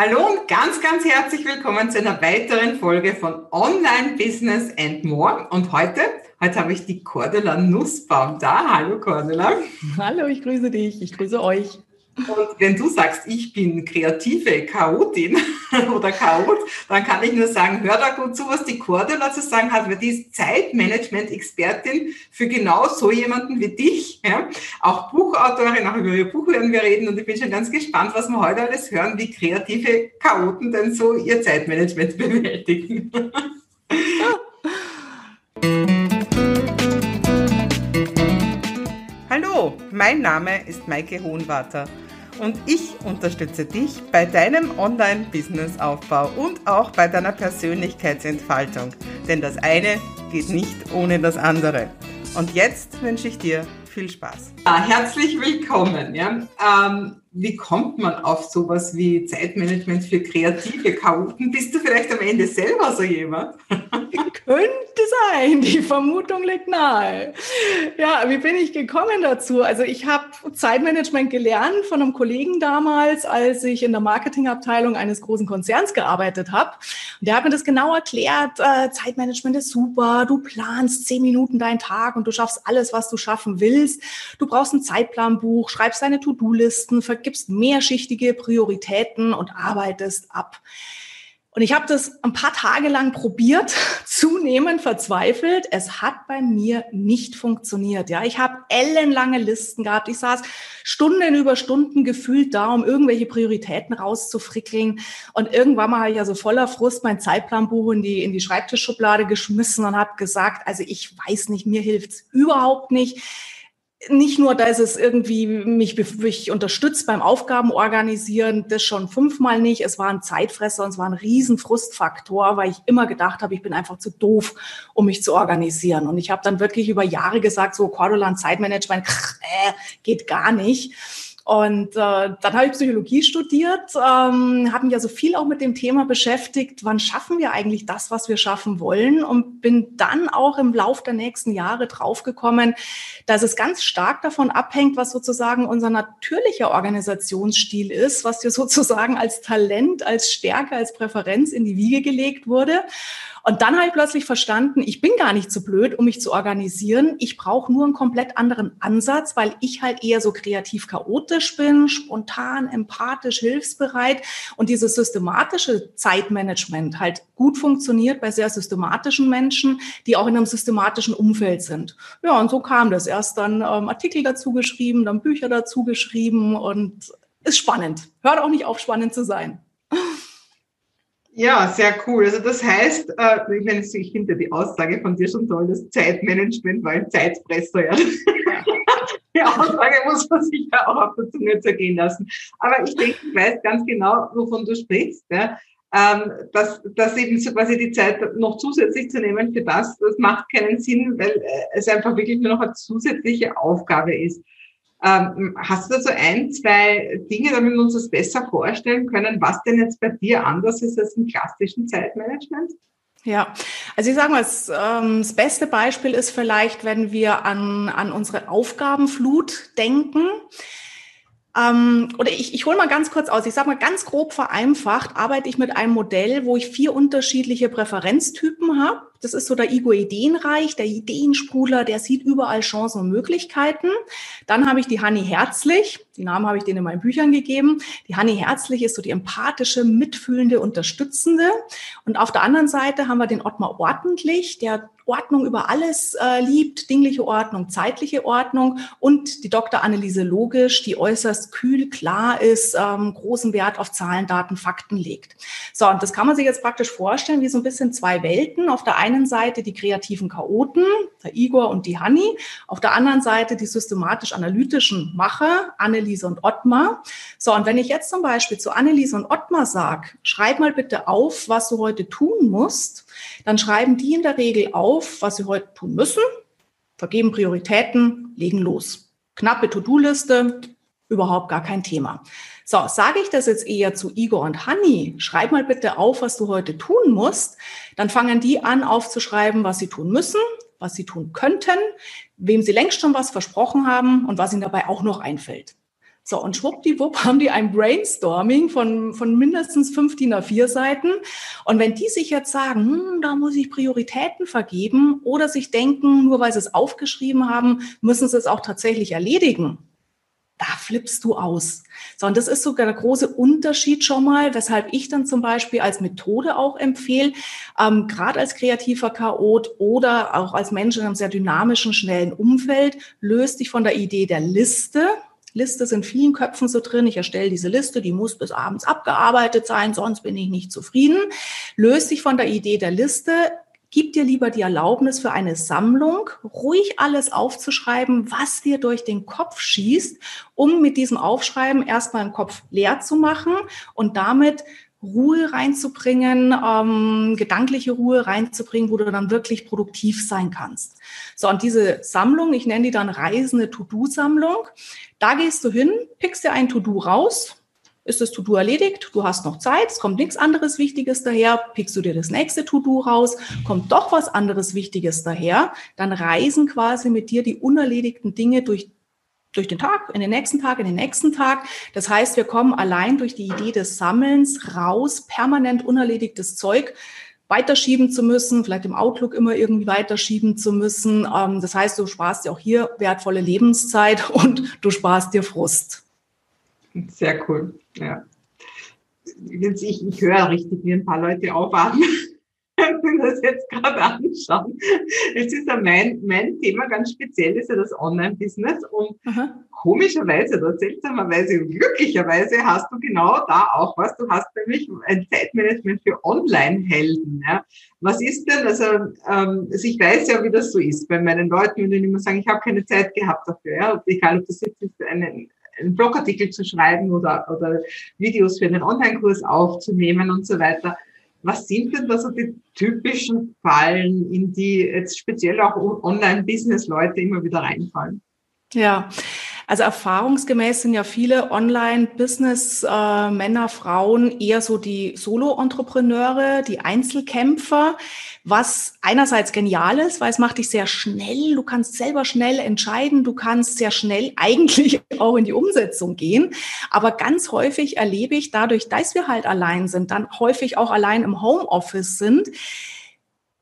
Hallo und ganz, ganz herzlich willkommen zu einer weiteren Folge von Online Business and More. Und heute, heute habe ich die Cordula Nussbaum da. Hallo Cordula. Hallo, ich grüße dich, ich grüße euch. Und wenn du sagst, ich bin kreative Chaotin oder Chaot, dann kann ich nur sagen, hör da gut zu, was die Cordula zu sagen hat, weil die ist Zeitmanagement-Expertin für genau so jemanden wie dich. Ja? Auch Buchautorin, auch über ihr Buch werden wir reden und ich bin schon ganz gespannt, was wir heute alles hören, wie kreative Chaoten denn so ihr Zeitmanagement bewältigen. Hallo, mein Name ist Maike Hohenwarter und ich unterstütze dich bei deinem Online-Business-Aufbau und auch bei deiner Persönlichkeitsentfaltung. Denn das eine geht nicht ohne das andere. Und jetzt wünsche ich dir viel Spaß. Ja, herzlich willkommen. Ja. Ähm, wie kommt man auf sowas wie Zeitmanagement für kreative Chaoten? Bist du vielleicht am Ende selber so jemand? Könnte sein, die Vermutung liegt nahe. Ja, wie bin ich gekommen dazu? Also ich habe Zeitmanagement gelernt von einem Kollegen damals, als ich in der Marketingabteilung eines großen Konzerns gearbeitet habe. Und der hat mir das genau erklärt, äh, Zeitmanagement ist super, du planst zehn Minuten deinen Tag und du schaffst alles, was du schaffen willst. Du brauchst ein Zeitplanbuch, schreibst deine To-Do-Listen, vergibst mehrschichtige Prioritäten und arbeitest ab. Und ich habe das ein paar Tage lang probiert, zunehmend verzweifelt. Es hat bei mir nicht funktioniert. Ja, ich habe ellenlange Listen gehabt. Ich saß Stunden über Stunden gefühlt da, um irgendwelche Prioritäten rauszufrickeln. Und irgendwann mal habe ich also voller Frust mein Zeitplanbuch in die in die Schreibtischschublade geschmissen und habe gesagt, also ich weiß nicht, mir hilft's überhaupt nicht nicht nur, dass es irgendwie mich, mich unterstützt beim Aufgabenorganisieren, das schon fünfmal nicht. Es war ein Zeitfresser und es war ein Riesenfrustfaktor, weil ich immer gedacht habe, ich bin einfach zu doof, um mich zu organisieren. Und ich habe dann wirklich über Jahre gesagt, so Cordolan Zeitmanagement, äh, geht gar nicht. Und äh, dann habe ich Psychologie studiert, ähm, habe mich also viel auch mit dem Thema beschäftigt, wann schaffen wir eigentlich das, was wir schaffen wollen und bin dann auch im Lauf der nächsten Jahre draufgekommen, dass es ganz stark davon abhängt, was sozusagen unser natürlicher Organisationsstil ist, was dir sozusagen als Talent, als Stärke, als Präferenz in die Wiege gelegt wurde. Und dann habe ich plötzlich verstanden, ich bin gar nicht so blöd, um mich zu organisieren. Ich brauche nur einen komplett anderen Ansatz, weil ich halt eher so kreativ chaotisch bin, spontan, empathisch, hilfsbereit und dieses systematische Zeitmanagement halt gut funktioniert bei sehr systematischen Menschen, die auch in einem systematischen Umfeld sind. Ja, und so kam das. Erst dann ähm, Artikel dazu geschrieben, dann Bücher dazu geschrieben und ist spannend. Hört auch nicht auf, spannend zu sein. Ja, sehr cool. Also das heißt, äh, ich, meine, ich finde die Aussage von dir schon toll, das Zeitmanagement war ein Zeitfresser. Ja. die Aussage muss man sich ja auch auf der Zunge zergehen lassen. Aber ich denke, ich weiß ganz genau, wovon du sprichst. Ja. Ähm, dass, dass eben so quasi die Zeit noch zusätzlich zu nehmen für das, das macht keinen Sinn, weil äh, es einfach wirklich nur noch eine zusätzliche Aufgabe ist. Ähm, hast du da so ein, zwei Dinge, damit wir uns das besser vorstellen können, was denn jetzt bei dir anders ist als im klassischen Zeitmanagement? Ja, also ich sage mal, das, ähm, das beste Beispiel ist vielleicht, wenn wir an, an unsere Aufgabenflut denken. Ähm, oder ich, ich hole mal ganz kurz aus. Ich sage mal ganz grob vereinfacht, arbeite ich mit einem Modell, wo ich vier unterschiedliche Präferenztypen habe. Das ist so der Ego Ideenreich, der Ideensprudler, der sieht überall Chancen und Möglichkeiten. Dann habe ich die Hanni Herzlich, die Namen habe ich denen in meinen Büchern gegeben. Die Hanni Herzlich ist so die empathische, mitfühlende, unterstützende. Und auf der anderen Seite haben wir den Ottmar Ordentlich, der Ordnung über alles äh, liebt, dingliche Ordnung, zeitliche Ordnung und die Dr. Anneliese Logisch, die äußerst kühl, klar ist, ähm, großen Wert auf Zahlen, Daten, Fakten legt. So, und das kann man sich jetzt praktisch vorstellen wie so ein bisschen zwei Welten. Auf der einen Seite die kreativen Chaoten, der Igor und die Hanni, auf der anderen Seite die systematisch-analytischen Macher, Anneliese und Ottmar. So, und wenn ich jetzt zum Beispiel zu Anneliese und Ottmar sage, schreib mal bitte auf, was du heute tun musst, dann schreiben die in der Regel auf, was sie heute tun müssen, vergeben Prioritäten, legen los. Knappe To-Do-Liste, überhaupt gar kein Thema. So, sage ich das jetzt eher zu Igor und Hanni, schreib mal bitte auf, was du heute tun musst, dann fangen die an aufzuschreiben, was sie tun müssen, was sie tun könnten, wem sie längst schon was versprochen haben und was ihnen dabei auch noch einfällt. So, und schwuppdiwupp haben die ein Brainstorming von, von mindestens fünf DIN A4 Seiten. Und wenn die sich jetzt sagen, hm, da muss ich Prioritäten vergeben oder sich denken, nur weil sie es aufgeschrieben haben, müssen sie es auch tatsächlich erledigen, da flippst du aus. So, und das ist sogar der große Unterschied schon mal, weshalb ich dann zum Beispiel als Methode auch empfehle, ähm, gerade als kreativer Chaot oder auch als Mensch in einem sehr dynamischen, schnellen Umfeld, löst dich von der Idee der Liste. Liste sind vielen Köpfen so drin. Ich erstelle diese Liste, die muss bis abends abgearbeitet sein, sonst bin ich nicht zufrieden. Löst dich von der Idee der Liste Gib dir lieber die Erlaubnis für eine Sammlung, ruhig alles aufzuschreiben, was dir durch den Kopf schießt, um mit diesem Aufschreiben erstmal den Kopf leer zu machen und damit Ruhe reinzubringen, ähm, gedankliche Ruhe reinzubringen, wo du dann wirklich produktiv sein kannst. So, und diese Sammlung, ich nenne die dann reisende To-Do-Sammlung, da gehst du hin, pickst dir ein To-Do raus, ist das To-Do erledigt, du hast noch Zeit, es kommt nichts anderes Wichtiges daher, pickst du dir das nächste To-Do raus, kommt doch was anderes Wichtiges daher, dann reisen quasi mit dir die unerledigten Dinge durch durch den Tag, in den nächsten Tag, in den nächsten Tag. Das heißt, wir kommen allein durch die Idee des Sammelns raus, permanent unerledigtes Zeug weiterschieben zu müssen, vielleicht im Outlook immer irgendwie weiterschieben zu müssen. Ähm, das heißt, du sparst dir auch hier wertvolle Lebenszeit und du sparst dir Frust. Sehr cool, ja. Ich, ich höre richtig, wie ein paar Leute aufatmen, wenn das jetzt gerade anschauen. Es ist ja mein, mein Thema ganz speziell, ist ja das Online-Business und Aha. komischerweise oder seltsamerweise und glücklicherweise hast du genau da auch was. Du hast nämlich ein Zeitmanagement für Online-Helden. Ja. Was ist denn, also, ähm, also ich weiß ja, wie das so ist bei meinen Leuten, wenn die immer sagen, ich habe keine Zeit gehabt dafür. Ja. Egal, ob das jetzt eine, einen Blogartikel zu schreiben oder, oder Videos für einen Online-Kurs aufzunehmen und so weiter. Was sind denn da so die typischen Fallen, in die jetzt speziell auch Online-Business-Leute immer wieder reinfallen? Ja, also erfahrungsgemäß sind ja viele Online-Business-Männer, äh, Frauen eher so die Solo-Entrepreneure, die Einzelkämpfer, was einerseits genial ist, weil es macht dich sehr schnell, du kannst selber schnell entscheiden, du kannst sehr schnell eigentlich auch in die Umsetzung gehen. Aber ganz häufig erlebe ich dadurch, dass wir halt allein sind, dann häufig auch allein im Homeoffice sind,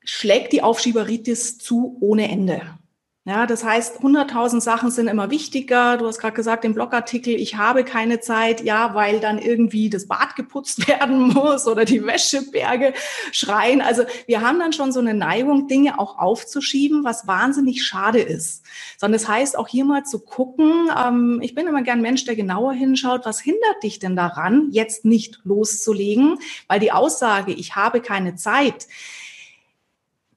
schlägt die Aufschieberitis zu ohne Ende. Ja, das heißt, 100.000 Sachen sind immer wichtiger. Du hast gerade gesagt, im Blogartikel, ich habe keine Zeit, ja, weil dann irgendwie das Bad geputzt werden muss oder die Wäscheberge schreien. Also wir haben dann schon so eine Neigung, Dinge auch aufzuschieben, was wahnsinnig schade ist. Sondern das heißt auch hier mal zu gucken, ähm, ich bin immer gern Mensch, der genauer hinschaut, was hindert dich denn daran, jetzt nicht loszulegen? Weil die Aussage, ich habe keine Zeit,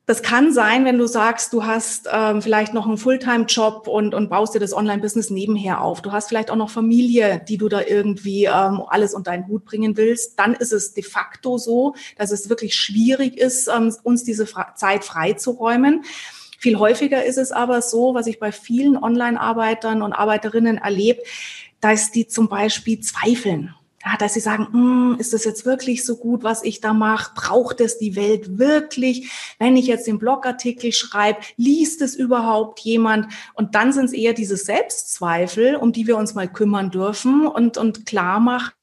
das kann sein, wenn du sagst, du hast ähm, vielleicht noch einen Fulltime-Job und, und baust dir das Online-Business nebenher auf. Du hast vielleicht auch noch Familie, die du da irgendwie ähm, alles unter einen Hut bringen willst. Dann ist es de facto so, dass es wirklich schwierig ist, ähm, uns diese Fra Zeit freizuräumen. Viel häufiger ist es aber so, was ich bei vielen Online-Arbeitern und Arbeiterinnen erlebe, dass die zum Beispiel zweifeln ja, dass sie sagen, hm, ist das jetzt wirklich so gut, was ich da mache? Braucht es die Welt wirklich? Wenn ich jetzt den Blogartikel schreibe, liest es überhaupt jemand? Und dann sind es eher diese Selbstzweifel, um die wir uns mal kümmern dürfen und, und klar machen,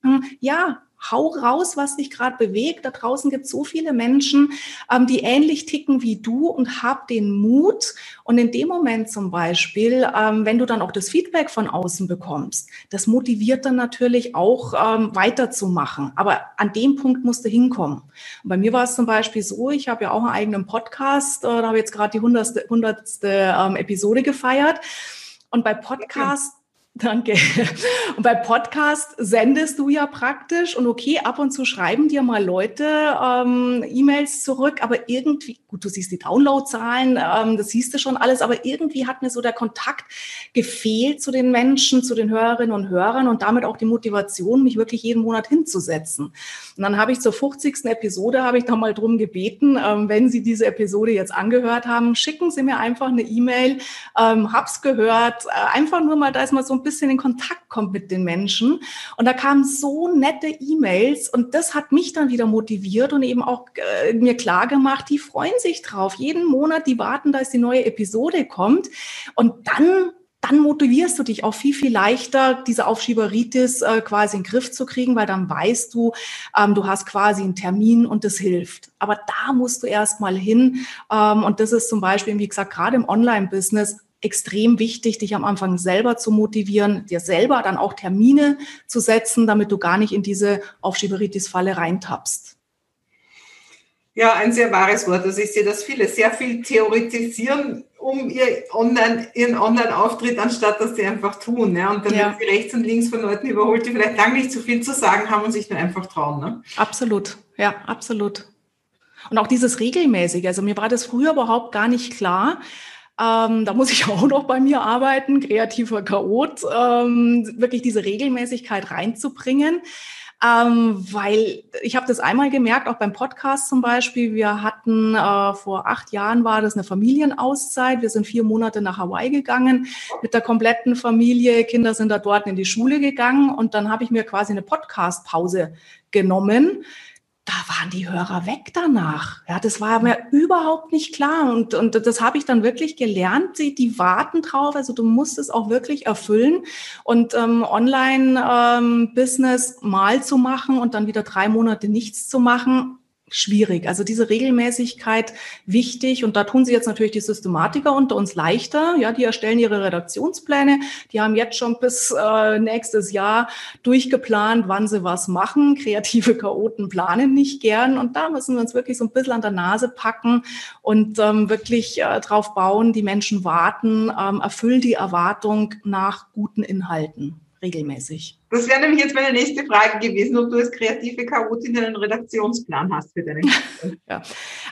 ja, hau raus, was dich gerade bewegt. Da draußen gibt es so viele Menschen, ähm, die ähnlich ticken wie du und hab den Mut. Und in dem Moment zum Beispiel, ähm, wenn du dann auch das Feedback von außen bekommst, das motiviert dann natürlich auch ähm, weiterzumachen. Aber an dem Punkt musst du hinkommen. Und bei mir war es zum Beispiel so, ich habe ja auch einen eigenen Podcast, äh, da habe ich jetzt gerade die hundertste, hundertste ähm, Episode gefeiert. Und bei Podcast Danke. Und bei Podcast sendest du ja praktisch und okay, ab und zu schreiben dir mal Leute ähm, E-Mails zurück, aber irgendwie, gut, du siehst die Downloadzahlen, ähm, das siehst du schon alles, aber irgendwie hat mir so der Kontakt gefehlt zu den Menschen, zu den Hörerinnen und Hörern und damit auch die Motivation, mich wirklich jeden Monat hinzusetzen. Und dann habe ich zur 50. Episode, habe ich da mal drum gebeten, ähm, wenn Sie diese Episode jetzt angehört haben, schicken Sie mir einfach eine E-Mail, ähm, hab's gehört, äh, einfach nur mal, da ist mal so ein bisschen in Kontakt kommt mit den Menschen. Und da kamen so nette E-Mails und das hat mich dann wieder motiviert und eben auch äh, mir klar gemacht, die freuen sich drauf. Jeden Monat, die warten, dass die neue Episode kommt. Und dann dann motivierst du dich auch viel, viel leichter, diese Aufschieberitis äh, quasi in den Griff zu kriegen, weil dann weißt du, ähm, du hast quasi einen Termin und das hilft. Aber da musst du erst mal hin. Ähm, und das ist zum Beispiel, wie gesagt, gerade im Online-Business extrem wichtig, dich am Anfang selber zu motivieren, dir selber dann auch Termine zu setzen, damit du gar nicht in diese Aufschieberitis-Falle reintappst. Ja, ein sehr wahres Wort. Also ich sehe, dass viele sehr viel theoretisieren um ihr Online, ihren Online-Auftritt, anstatt dass sie einfach tun. Ne? Und dann ja. werden sie rechts und links von Leuten überholt, die vielleicht lange nicht so viel zu sagen haben und sich nur einfach trauen. Ne? Absolut, ja, absolut. Und auch dieses regelmäßige. Also mir war das früher überhaupt gar nicht klar. Ähm, da muss ich auch noch bei mir arbeiten, kreativer Chaot, ähm, wirklich diese Regelmäßigkeit reinzubringen. Ähm, weil ich habe das einmal gemerkt, auch beim Podcast zum Beispiel. Wir hatten äh, vor acht Jahren war das eine Familienauszeit. Wir sind vier Monate nach Hawaii gegangen mit der kompletten Familie. Kinder sind da dort in die Schule gegangen und dann habe ich mir quasi eine Podcast-Pause genommen da waren die Hörer weg danach. Ja, das war mir überhaupt nicht klar. Und, und das habe ich dann wirklich gelernt. Sie, die warten drauf. Also du musst es auch wirklich erfüllen. Und ähm, Online-Business ähm, mal zu machen und dann wieder drei Monate nichts zu machen, schwierig. Also diese Regelmäßigkeit wichtig und da tun sie jetzt natürlich die Systematiker unter uns leichter. Ja, die erstellen ihre Redaktionspläne. Die haben jetzt schon bis äh, nächstes Jahr durchgeplant, wann sie was machen. Kreative Chaoten planen nicht gern und da müssen wir uns wirklich so ein bisschen an der Nase packen und ähm, wirklich äh, drauf bauen. Die Menschen warten, ähm, erfüllen die Erwartung nach guten Inhalten regelmäßig. Das wäre nämlich jetzt meine nächste Frage gewesen, ob du als kreative Chaotin einen Redaktionsplan hast für deine ja.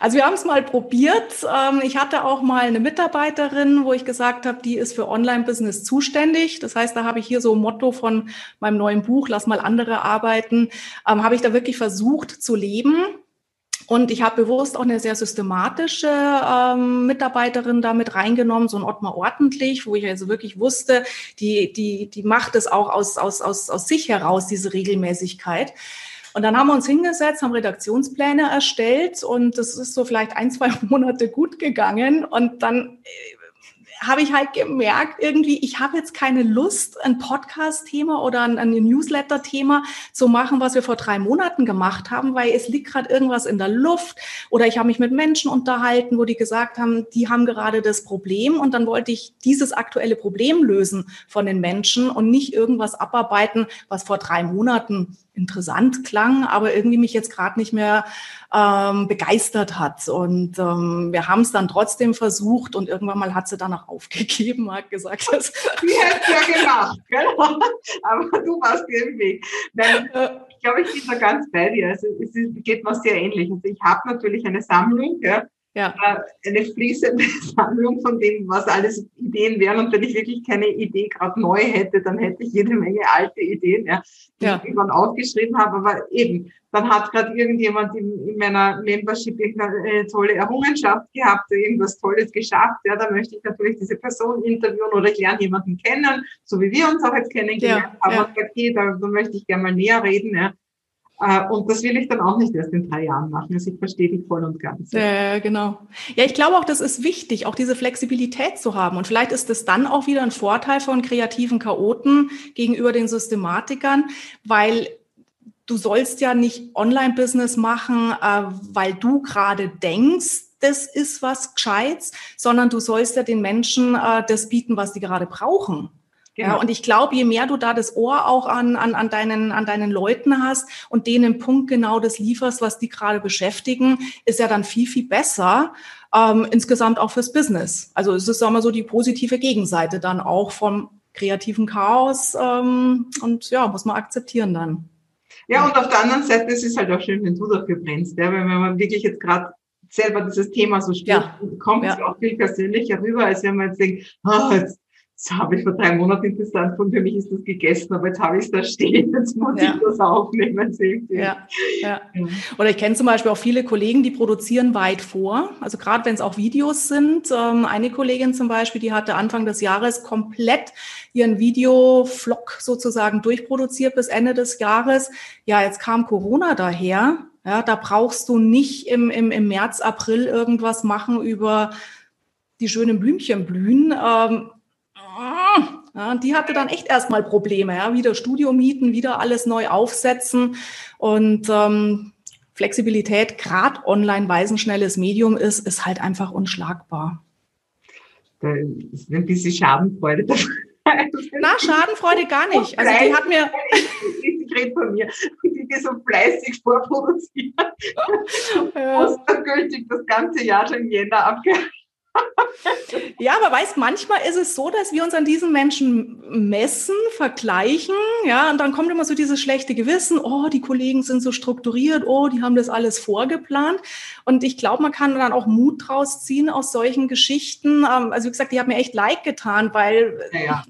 Also wir haben es mal probiert. Ähm, ich hatte auch mal eine Mitarbeiterin, wo ich gesagt habe, die ist für Online-Business zuständig. Das heißt, da habe ich hier so ein Motto von meinem neuen Buch, lass mal andere arbeiten, ähm, habe ich da wirklich versucht zu leben. Und ich habe bewusst auch eine sehr systematische ähm, Mitarbeiterin damit reingenommen, so ein Ottmar ordentlich, wo ich also wirklich wusste, die, die, die macht es auch aus, aus, aus, aus sich heraus, diese Regelmäßigkeit. Und dann haben wir uns hingesetzt, haben Redaktionspläne erstellt und das ist so vielleicht ein, zwei Monate gut gegangen. Und dann äh, habe ich halt gemerkt, irgendwie, ich habe jetzt keine Lust, ein Podcast-Thema oder ein, ein Newsletter-Thema zu machen, was wir vor drei Monaten gemacht haben, weil es liegt gerade irgendwas in der Luft. Oder ich habe mich mit Menschen unterhalten, wo die gesagt haben, die haben gerade das Problem und dann wollte ich dieses aktuelle Problem lösen von den Menschen und nicht irgendwas abarbeiten, was vor drei Monaten interessant klang, aber irgendwie mich jetzt gerade nicht mehr ähm, begeistert hat. Und ähm, wir haben es dann trotzdem versucht und irgendwann mal hat sie dann auch aufgegeben, hat gesagt, dass die hätte ja gemacht, genau. aber du warst im Weg. Nein, ich glaube, ich bin da ganz bei dir. Also es geht mir sehr ähnlich. Also ich habe natürlich eine Sammlung, ja, ja. Äh, eine fließende Sammlung von dem, was alles Ideen wären. Und wenn ich wirklich keine Idee gerade neu hätte, dann hätte ich jede Menge alte Ideen, ja, die ja. ich irgendwann aufgeschrieben habe. Aber eben, dann hat gerade irgendjemand in, in, meiner Membership eine tolle Errungenschaft gehabt, irgendwas Tolles geschafft. Ja, da möchte ich natürlich diese Person interviewen oder ich lerne jemanden kennen, so wie wir uns auch jetzt kennengelernt ja, haben. Ja. Und okay, da, da möchte ich gerne mal näher reden. Ja. Äh, und das will ich dann auch nicht erst in drei Jahren machen. Also ich verstehe dich voll und ganz. Ja, genau. Ja, ich glaube auch, das ist wichtig, auch diese Flexibilität zu haben. Und vielleicht ist es dann auch wieder ein Vorteil von kreativen Chaoten gegenüber den Systematikern, weil du sollst ja nicht Online-Business machen, äh, weil du gerade denkst, das ist was Gescheites, sondern du sollst ja den Menschen äh, das bieten, was die gerade brauchen. Genau. Ja, und ich glaube, je mehr du da das Ohr auch an, an, an, deinen, an deinen Leuten hast und denen Punkt genau das lieferst, was die gerade beschäftigen, ist ja dann viel, viel besser. Ähm, insgesamt auch fürs Business. Also es ist, sagen wir so, die positive Gegenseite dann auch vom kreativen Chaos. Ähm, und ja, muss man akzeptieren dann. Ja, und auf der anderen Seite, es ist halt auch schön, wenn du dafür brennst, ja, wenn man wirklich jetzt gerade selber dieses Thema so spielt, ja. kommt ja. es auch viel persönlicher rüber, als wenn man jetzt denkt, oh, jetzt das habe ich vor drei Monaten interessant und für mich ist das gegessen, aber jetzt habe ich es da stehen, jetzt muss ja. ich das aufnehmen. Ja, ja. ja. Oder ich kenne zum Beispiel auch viele Kollegen, die produzieren weit vor, also gerade wenn es auch Videos sind. Ähm, eine Kollegin zum Beispiel, die hatte Anfang des Jahres komplett ihren Videoflog sozusagen durchproduziert bis Ende des Jahres. Ja, jetzt kam Corona daher. Ja, da brauchst du nicht im, im, im März, April irgendwas machen über die schönen Blümchen blühen. Ähm, Ja, und die hatte dann echt erstmal Probleme, ja, wieder Studio mieten, wieder alles neu aufsetzen und ähm, Flexibilität, gerade online, weil es ein schnelles Medium ist, ist halt einfach unschlagbar. Da ist ein bisschen Schadenfreude dabei. Na, Schadenfreude gar nicht. Also die hat mir. Ich rede von mir. Die, die so fleißig vorproduzieren. Ja. gültig das ganze Jahr schon Jänner abgehört. Ja, aber weißt, manchmal ist es so, dass wir uns an diesen Menschen messen, vergleichen, ja, und dann kommt immer so dieses schlechte Gewissen, oh, die Kollegen sind so strukturiert, oh, die haben das alles vorgeplant. Und ich glaube, man kann dann auch Mut draus ziehen aus solchen Geschichten. Ähm, also wie gesagt, die haben mir echt leid getan, weil ja, ja.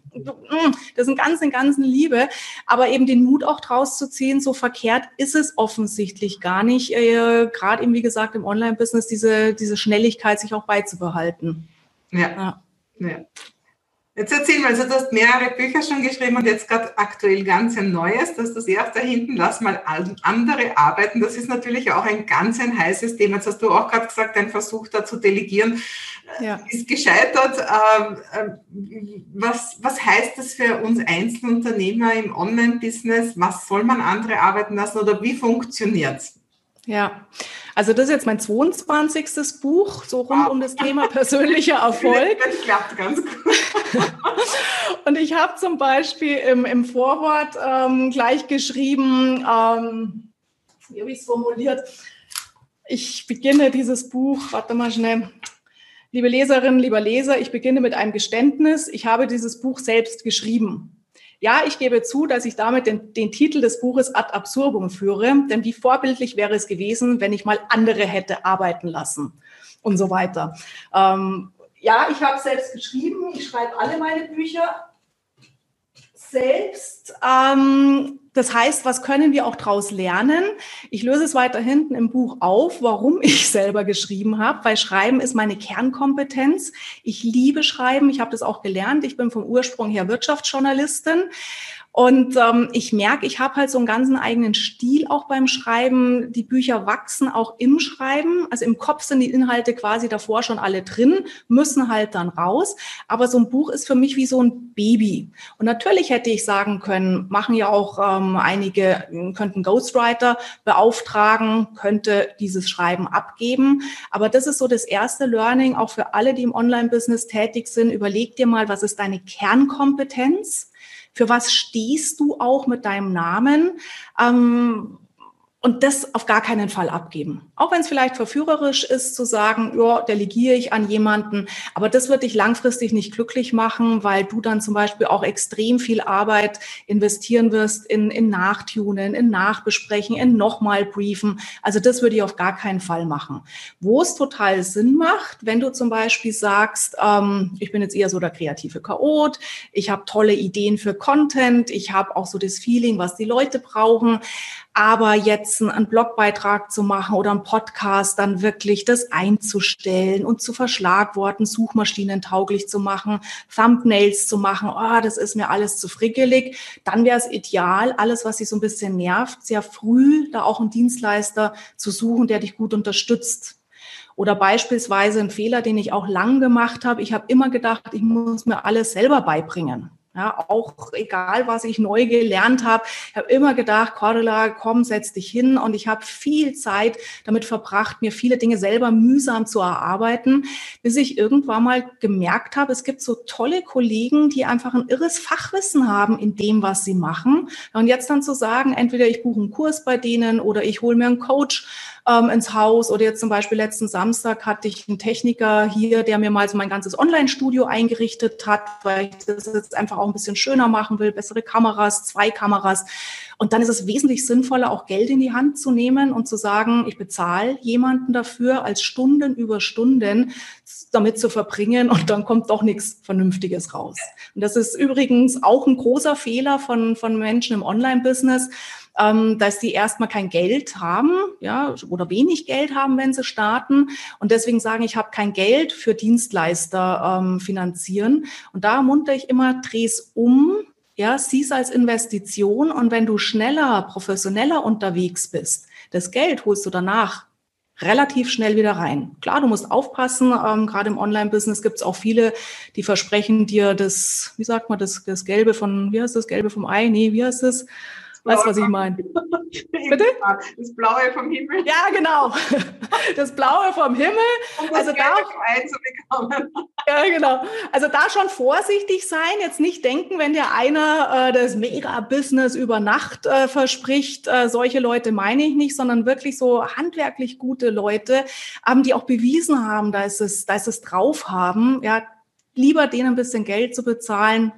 Das sind ganz, ganz Liebe. Aber eben den Mut auch draus zu ziehen, so verkehrt ist es offensichtlich gar nicht. Äh, Gerade eben, wie gesagt, im Online-Business diese, diese Schnelligkeit sich auch beizubehalten. Ja. ja. ja. Jetzt erzähl mal, also du hast mehrere Bücher schon geschrieben und jetzt gerade aktuell ganz ein neues, dass das erste hinten, lass mal andere arbeiten. Das ist natürlich auch ein ganz ein heißes Thema. Jetzt hast du auch gerade gesagt, ein Versuch da zu delegieren ja. ist gescheitert. Ähm, ähm, was, was heißt das für uns Einzelunternehmer im Online-Business? Was soll man andere arbeiten lassen oder wie funktioniert es? Ja, also das ist jetzt mein 22. Buch, so rund um das Thema persönlicher Erfolg. Das klappt ganz gut. Und ich habe zum Beispiel im, im Vorwort ähm, gleich geschrieben, ähm, wie habe ich es formuliert? Ich beginne dieses Buch, warte mal schnell. Liebe Leserinnen, lieber Leser, ich beginne mit einem Geständnis. Ich habe dieses Buch selbst geschrieben. Ja, ich gebe zu, dass ich damit den, den, Titel des Buches ad absurdum führe, denn wie vorbildlich wäre es gewesen, wenn ich mal andere hätte arbeiten lassen und so weiter. Ähm, ja, ich habe selbst geschrieben, ich schreibe alle meine Bücher selbst. Ähm, das heißt, was können wir auch daraus lernen? Ich löse es weiter hinten im Buch auf, warum ich selber geschrieben habe, weil Schreiben ist meine Kernkompetenz. Ich liebe Schreiben, ich habe das auch gelernt. Ich bin vom Ursprung her Wirtschaftsjournalistin und ähm, ich merke, ich habe halt so einen ganzen eigenen Stil auch beim Schreiben. Die Bücher wachsen auch im Schreiben. Also im Kopf sind die Inhalte quasi davor schon alle drin, müssen halt dann raus. Aber so ein Buch ist für mich wie so ein Baby. Und natürlich hätte ich sagen können, machen ja auch ähm, einige, könnten Ghostwriter beauftragen, könnte dieses Schreiben abgeben. Aber das ist so das erste Learning, auch für alle, die im Online-Business tätig sind. Überleg dir mal, was ist deine Kernkompetenz? Für was stehst du auch mit deinem Namen? Ähm, und das auf gar keinen Fall abgeben. Auch wenn es vielleicht verführerisch ist zu sagen, ja, delegiere ich an jemanden, aber das wird dich langfristig nicht glücklich machen, weil du dann zum Beispiel auch extrem viel Arbeit investieren wirst in, in Nachtunen, in Nachbesprechen, in nochmal briefen. Also das würde ich auf gar keinen Fall machen. Wo es total Sinn macht, wenn du zum Beispiel sagst, ähm, ich bin jetzt eher so der kreative Chaot, ich habe tolle Ideen für Content, ich habe auch so das Feeling, was die Leute brauchen, aber jetzt einen Blogbeitrag zu machen oder einen Podcast, dann wirklich das einzustellen und zu verschlagworten, Suchmaschinen tauglich zu machen, Thumbnails zu machen, oh, das ist mir alles zu frickelig, dann wäre es ideal, alles, was dich so ein bisschen nervt, sehr früh da auch einen Dienstleister zu suchen, der dich gut unterstützt. Oder beispielsweise ein Fehler, den ich auch lang gemacht habe. Ich habe immer gedacht, ich muss mir alles selber beibringen. Ja, auch egal, was ich neu gelernt habe. Ich habe immer gedacht, Cordula, komm, setz dich hin. Und ich habe viel Zeit damit verbracht, mir viele Dinge selber mühsam zu erarbeiten, bis ich irgendwann mal gemerkt habe, es gibt so tolle Kollegen, die einfach ein irres Fachwissen haben in dem, was sie machen. Und jetzt dann zu sagen, entweder ich buche einen Kurs bei denen oder ich hole mir einen Coach ähm, ins Haus. Oder jetzt zum Beispiel letzten Samstag hatte ich einen Techniker hier, der mir mal so mein ganzes Online-Studio eingerichtet hat, weil ich das jetzt einfach auch ein bisschen schöner machen will, bessere Kameras, zwei Kameras. Und dann ist es wesentlich sinnvoller, auch Geld in die Hand zu nehmen und zu sagen, ich bezahle jemanden dafür, als Stunden über Stunden damit zu verbringen und dann kommt doch nichts Vernünftiges raus. Und das ist übrigens auch ein großer Fehler von, von Menschen im Online-Business, ähm, dass sie erstmal kein Geld haben, ja, oder wenig Geld haben, wenn sie starten und deswegen sagen, ich habe kein Geld für Dienstleister ähm, finanzieren. Und da munter ich immer, dreh's um, ja, sieh's als Investition und wenn du schneller, professioneller unterwegs bist, das Geld holst du danach relativ schnell wieder rein. Klar, du musst aufpassen. Ähm, Gerade im Online-Business gibt es auch viele, die versprechen dir das, wie sagt man, das, das Gelbe von, wie heißt das, Gelbe vom Ei? Nee, wie heißt das? Weißt du, was ich meine? Bitte? Das Blaue vom Himmel. Ja, genau. Das Blaue vom Himmel. Um also da einzubekommen. Ja, genau. Also da schon vorsichtig sein, jetzt nicht denken, wenn dir einer äh, das Mega-Business über Nacht äh, verspricht. Äh, solche Leute meine ich nicht, sondern wirklich so handwerklich gute Leute, ähm, die auch bewiesen haben, da ist es, da ist es drauf haben. Ja, lieber denen ein bisschen Geld zu bezahlen,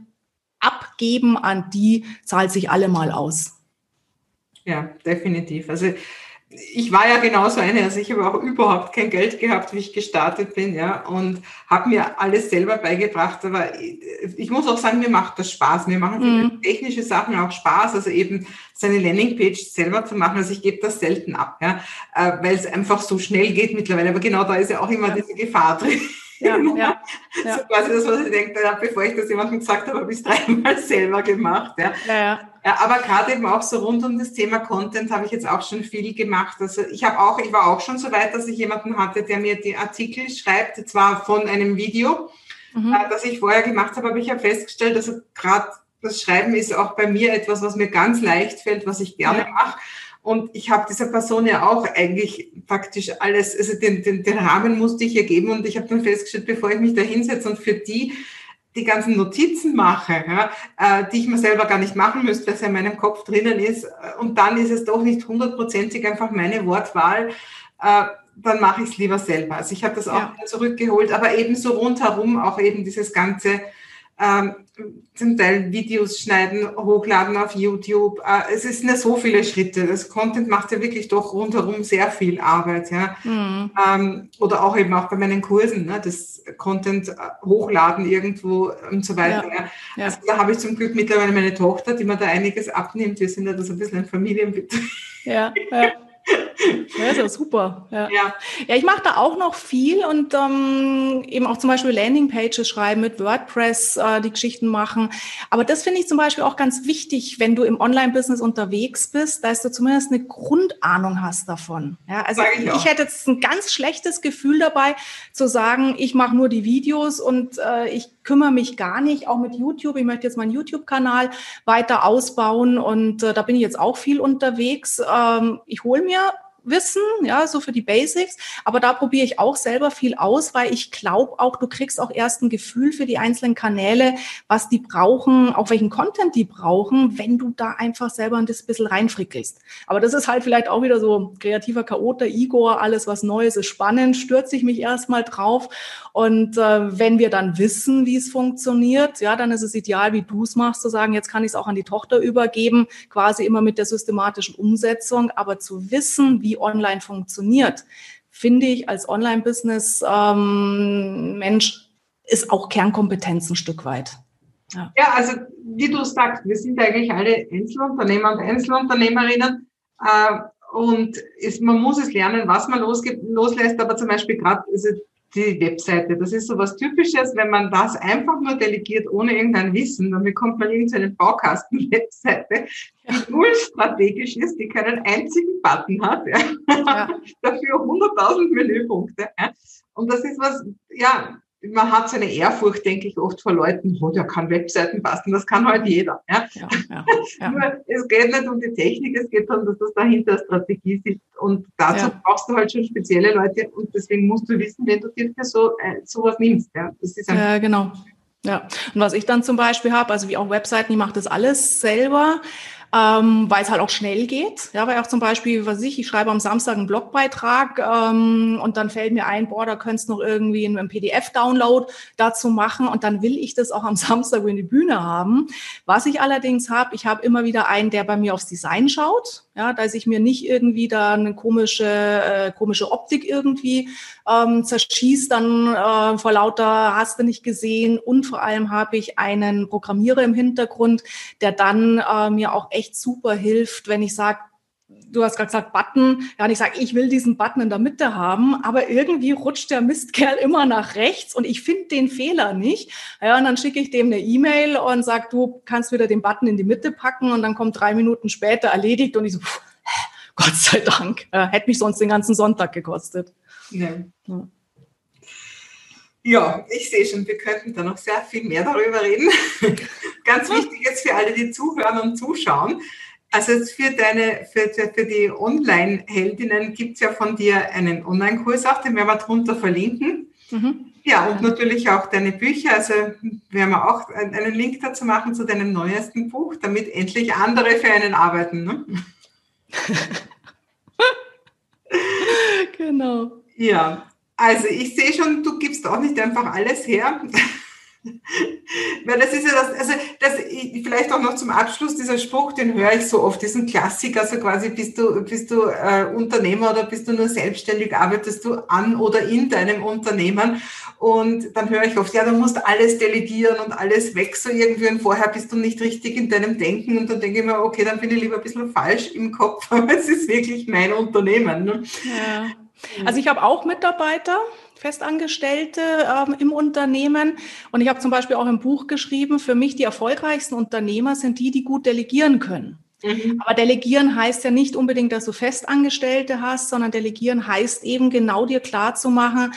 abgeben an die, zahlt sich alle mal aus. Ja, definitiv. Also ich war ja genauso eine, also ich habe auch überhaupt kein Geld gehabt, wie ich gestartet bin, ja, und habe mir alles selber beigebracht. Aber ich, ich, muss auch sagen, mir macht das Spaß. Mir machen mhm. technische Sachen auch Spaß, also eben seine Landingpage selber zu machen. Also ich gebe das selten ab, ja, äh, weil es einfach so schnell geht mittlerweile. Aber genau da ist ja auch immer ja. diese Gefahr drin. Ja, ja, ja. So quasi das, was ich denke, bevor ich das jemandem gesagt habe, habe ich es dreimal selber gemacht. Ja. Ja, ja. ja aber gerade eben auch so rund um das Thema Content habe ich jetzt auch schon viel gemacht. Also ich habe auch, ich war auch schon so weit, dass ich jemanden hatte, der mir die Artikel schreibt, zwar von einem Video, mhm. äh, das ich vorher gemacht habe, aber ich habe festgestellt, dass gerade das Schreiben ist auch bei mir etwas, was mir ganz leicht fällt, was ich gerne mache. Und ich habe dieser Person ja auch eigentlich praktisch alles, also den, den, den Rahmen musste ich ihr geben und ich habe dann festgestellt, bevor ich mich da hinsetze und für die die ganzen Notizen mache, ja, äh, die ich mir selber gar nicht machen müsste, weil es ja in meinem Kopf drinnen ist, äh, und dann ist es doch nicht hundertprozentig einfach meine Wortwahl, äh, dann mache ich es lieber selber. Also ich habe das auch ja. zurückgeholt, aber ebenso rundherum auch eben dieses ganze ähm, zum Teil Videos schneiden, hochladen auf YouTube. Äh, es ist nicht so viele Schritte. Das Content macht ja wirklich doch rundherum sehr viel Arbeit. Ja? Mhm. Ähm, oder auch eben auch bei meinen Kursen, ne? das Content äh, hochladen irgendwo und so weiter. Ja. Ja. Also da habe ich zum Glück mittlerweile meine Tochter, die mir da einiges abnimmt. Wir sind ja das ein bisschen ein Familienbetrieb. Ja, ja. Ja, ist ja super. Ja, ja. ja ich mache da auch noch viel und ähm, eben auch zum Beispiel Landingpages schreiben mit WordPress, äh, die Geschichten machen. Aber das finde ich zum Beispiel auch ganz wichtig, wenn du im Online-Business unterwegs bist, dass du zumindest eine Grundahnung hast davon. Ja, also ich, ich, hätte jetzt ein ganz schlechtes Gefühl dabei, zu sagen, ich mache nur die Videos und äh, ich kümmere mich gar nicht, auch mit YouTube. Ich möchte jetzt meinen YouTube-Kanal weiter ausbauen und äh, da bin ich jetzt auch viel unterwegs. Ähm, ich hole mir Wissen, ja, so für die Basics. Aber da probiere ich auch selber viel aus, weil ich glaube auch, du kriegst auch erst ein Gefühl für die einzelnen Kanäle, was die brauchen, auch welchen Content die brauchen, wenn du da einfach selber ein bisschen reinfrickelst. Aber das ist halt vielleicht auch wieder so kreativer Chaoter, Igor, alles was Neues ist spannend, stürze ich mich erstmal drauf. Und äh, wenn wir dann wissen, wie es funktioniert, ja, dann ist es ideal, wie du es machst, zu sagen, jetzt kann ich es auch an die Tochter übergeben, quasi immer mit der systematischen Umsetzung. Aber zu wissen, wie online funktioniert, finde ich als Online-Business ähm, ist auch Kernkompetenz ein Stück weit. Ja. ja, also wie du sagst, wir sind eigentlich alle Einzelunternehmer und Einzelunternehmerinnen. Äh, und ist, man muss es lernen, was man losgibt, loslässt, aber zum Beispiel gerade also die Webseite. Das ist so was Typisches, wenn man das einfach nur delegiert, ohne irgendein Wissen, dann bekommt man irgendeine Baukasten-Webseite, die null strategisch ist, die keinen einzigen Button hat, ja. Ja. dafür 100.000 Menüpunkte. Ja. Und das ist was, ja, man hat so eine Ehrfurcht, denke ich, oft vor Leuten, oh, der kann Webseiten basteln, das kann halt jeder. Ja? Ja, ja, ja. Nur, es geht nicht um die Technik, es geht darum, dass das dahinter Strategie sitzt. Und dazu brauchst du halt schon spezielle Leute und deswegen musst du wissen, wenn du dir für so äh, sowas nimmst. Ja, das ist ja genau. Ja, und was ich dann zum Beispiel habe, also wie auch Webseiten, ich mache das alles selber ähm, weil es halt auch schnell geht. Ja, weil auch zum Beispiel, was ich, ich schreibe am Samstag einen Blogbeitrag ähm, und dann fällt mir ein, boah, da könntest du noch irgendwie einen, PDF-Download dazu machen und dann will ich das auch am Samstag in die Bühne haben. Was ich allerdings habe, ich habe immer wieder einen, der bei mir aufs Design schaut, ja, dass ich mir nicht irgendwie da eine komische, äh, komische Optik irgendwie ähm, zerschießt dann äh, vor lauter hast du nicht gesehen und vor allem habe ich einen Programmierer im Hintergrund, der dann äh, mir auch echt super hilft, wenn ich sage, du hast gerade gesagt Button, ja, und ich sage, ich will diesen Button in der Mitte haben, aber irgendwie rutscht der Mistkerl immer nach rechts und ich finde den Fehler nicht. Ja, und dann schicke ich dem eine E-Mail und sage, du kannst wieder den Button in die Mitte packen und dann kommt drei Minuten später erledigt und ich so, pff, Gott sei Dank. Äh, hätte mich sonst den ganzen Sonntag gekostet. Ja. ja. Ja, ich sehe schon, wir könnten da noch sehr viel mehr darüber reden. Ganz wichtig jetzt für alle, die zuhören und zuschauen. Also für deine, für, für die Online-Heldinnen gibt es ja von dir einen Online-Kurs auch, den werden wir drunter verlinken. Mhm. Ja, und natürlich auch deine Bücher. Also werden wir auch einen Link dazu machen zu deinem neuesten Buch, damit endlich andere für einen arbeiten. Ne? genau. Ja, also ich sehe schon, du gibst auch nicht einfach alles her. Weil das ist ja das, also das, vielleicht auch noch zum Abschluss, dieser Spruch, den höre ich so oft, diesen Klassiker, also quasi bist du, bist du äh, Unternehmer oder bist du nur selbstständig, arbeitest du an oder in deinem Unternehmen und dann höre ich oft, ja, du musst alles delegieren und alles weg so irgendwie und vorher bist du nicht richtig in deinem Denken und dann denke ich mir, okay, dann bin ich lieber ein bisschen falsch im Kopf, aber es ist wirklich mein Unternehmen. Ne? Ja. Also ich habe auch Mitarbeiter, Festangestellte ähm, im Unternehmen. Und ich habe zum Beispiel auch im Buch geschrieben, für mich die erfolgreichsten Unternehmer sind die, die gut delegieren können. Mhm. Aber delegieren heißt ja nicht unbedingt, dass du Festangestellte hast, sondern delegieren heißt eben genau dir klar zu machen,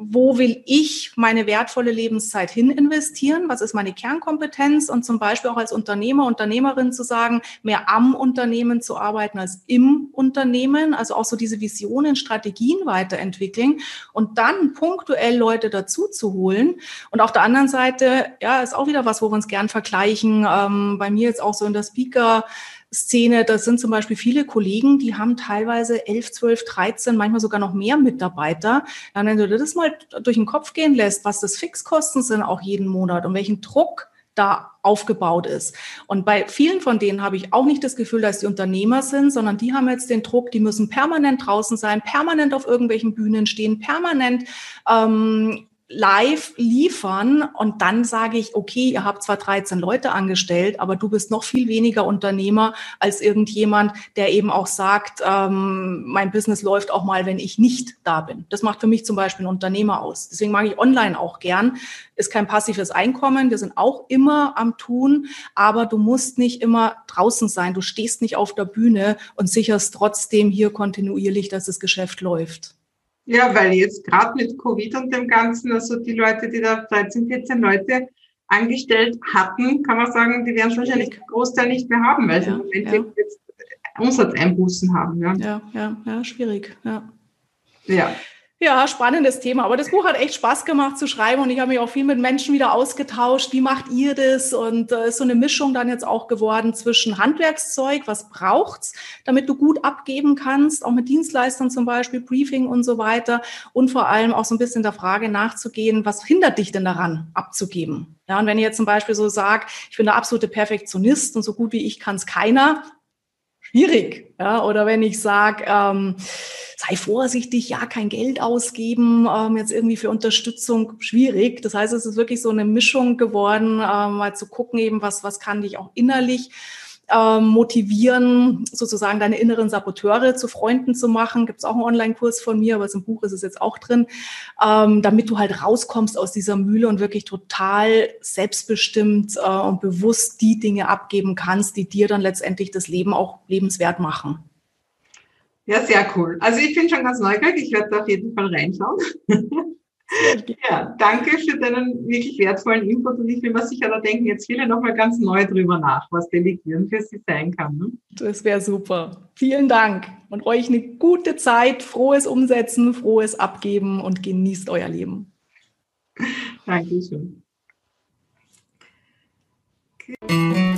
wo will ich meine wertvolle Lebenszeit hin investieren? Was ist meine Kernkompetenz? Und zum Beispiel auch als Unternehmer, Unternehmerin zu sagen, mehr am Unternehmen zu arbeiten als im Unternehmen. Also auch so diese Visionen, Strategien weiterentwickeln und dann punktuell Leute dazu zu holen. Und auf der anderen Seite, ja, ist auch wieder was, wo wir uns gern vergleichen. Ähm, bei mir jetzt auch so in der Speaker- Szene, das sind zum Beispiel viele Kollegen, die haben teilweise 11, 12, 13, manchmal sogar noch mehr Mitarbeiter. Dann, wenn du dir das mal durch den Kopf gehen lässt, was das Fixkosten sind auch jeden Monat und welchen Druck da aufgebaut ist. Und bei vielen von denen habe ich auch nicht das Gefühl, dass die Unternehmer sind, sondern die haben jetzt den Druck, die müssen permanent draußen sein, permanent auf irgendwelchen Bühnen stehen, permanent ähm, live liefern und dann sage ich, okay, ihr habt zwar 13 Leute angestellt, aber du bist noch viel weniger Unternehmer als irgendjemand, der eben auch sagt, ähm, mein Business läuft auch mal, wenn ich nicht da bin. Das macht für mich zum Beispiel ein Unternehmer aus. Deswegen mag ich online auch gern. Ist kein passives Einkommen. Wir sind auch immer am Tun, aber du musst nicht immer draußen sein. Du stehst nicht auf der Bühne und sicherst trotzdem hier kontinuierlich, dass das Geschäft läuft. Ja, weil jetzt gerade mit Covid und dem Ganzen, also die Leute, die da 13, 14 Leute angestellt hatten, kann man sagen, die werden es wahrscheinlich einen Großteil nicht mehr haben, weil ja, sie im Moment ja. jetzt Umsatzeinbußen haben. Ja, ja, ja, ja schwierig. Ja. ja. Ja, spannendes Thema. Aber das Buch hat echt Spaß gemacht zu schreiben und ich habe mich auch viel mit Menschen wieder ausgetauscht. Wie macht ihr das? Und äh, ist so eine Mischung dann jetzt auch geworden zwischen Handwerkszeug, was braucht's, damit du gut abgeben kannst, auch mit Dienstleistern zum Beispiel, Briefing und so weiter. Und vor allem auch so ein bisschen der Frage nachzugehen, was hindert dich denn daran, abzugeben? Ja, und wenn ihr jetzt zum Beispiel so sagt, ich bin der absolute Perfektionist und so gut wie ich kann es keiner, schwierig. Ja, oder wenn ich sage, ähm, sei vorsichtig, ja, kein Geld ausgeben, ähm, jetzt irgendwie für Unterstützung schwierig. Das heißt, es ist wirklich so eine Mischung geworden, ähm, mal zu gucken eben, was, was kann dich auch innerlich ähm, motivieren, sozusagen deine inneren Saboteure zu Freunden zu machen. Gibt es auch einen Online-Kurs von mir, aber im Buch ist es jetzt auch drin, ähm, damit du halt rauskommst aus dieser Mühle und wirklich total selbstbestimmt äh, und bewusst die Dinge abgeben kannst, die dir dann letztendlich das Leben auch lebenswert machen. Ja, sehr cool. Also ich bin schon ganz neugierig. Ich werde da auf jeden Fall reinschauen. Ja, danke für deinen wirklich wertvollen Input und ich bin mir sicher, da denken jetzt viele nochmal ganz neu drüber nach, was Delegieren für sie sein kann. Ne? Das wäre super. Vielen Dank und euch eine gute Zeit, frohes Umsetzen, frohes Abgeben und genießt euer Leben. Dankeschön. Okay.